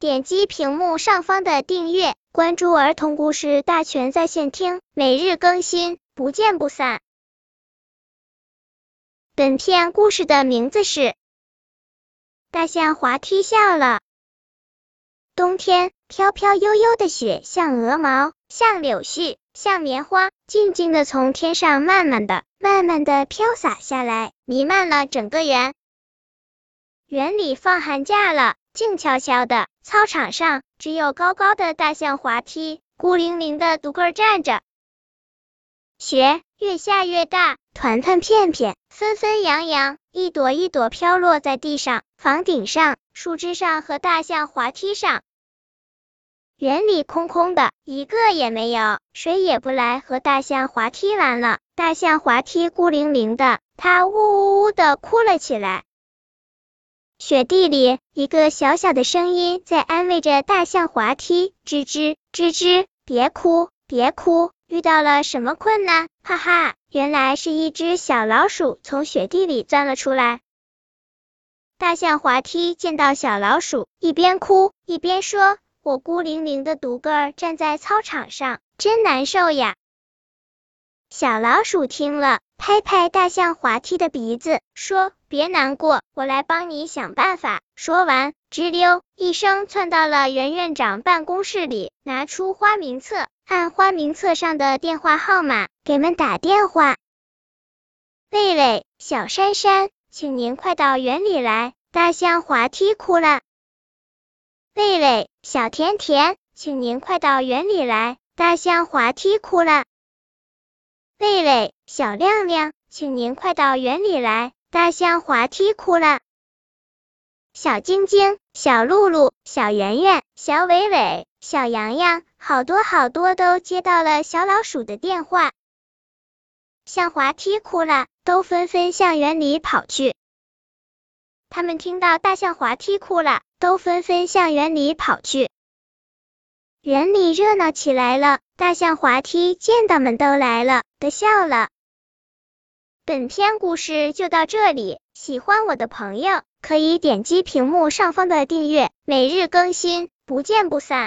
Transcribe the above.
点击屏幕上方的订阅，关注儿童故事大全在线听，每日更新，不见不散。本片故事的名字是《大象滑梯笑了》。冬天，飘飘悠悠的雪像鹅毛，像柳絮，像棉花，静静的从天上慢慢的、慢慢的飘洒下来，弥漫了整个园。园里放寒假了，静悄悄的，操场上只有高高的大象滑梯，孤零零的独个站着。雪越下越大，团团片片，纷纷扬扬，一朵一朵飘落在地上、房顶上、树枝上和大象滑梯上。园里空空的，一个也没有，谁也不来和大象滑梯玩了。大象滑梯孤零零的，它呜呜呜的哭了起来。雪地里，一个小小的声音在安慰着大象滑梯：“吱吱吱吱，别哭，别哭，遇到了什么困难？”哈哈，原来是一只小老鼠从雪地里钻了出来。大象滑梯见到小老鼠，一边哭一边说：“我孤零零的独个儿站在操场上，真难受呀。”小老鼠听了。拍拍大象滑梯的鼻子，说：“别难过，我来帮你想办法。”说完，吱溜一声窜到了袁院长办公室里，拿出花名册，按花名册上的电话号码给们打电话。贝贝，小珊珊，请您快到园里来，大象滑梯哭了。贝贝，小甜甜，请您快到园里来，大象滑梯哭了。贝贝，小亮亮，请您快到园里来，大象滑梯哭了。小晶晶、小露露、小圆圆、小伟伟、小洋洋，好多好多都接到了小老鼠的电话，向滑梯哭了，都纷纷向园里跑去。他们听到大象滑梯哭了，都纷纷向园里跑去。园里热闹起来了，大象滑梯见到们都来了，的笑了。本篇故事就到这里，喜欢我的朋友可以点击屏幕上方的订阅，每日更新，不见不散。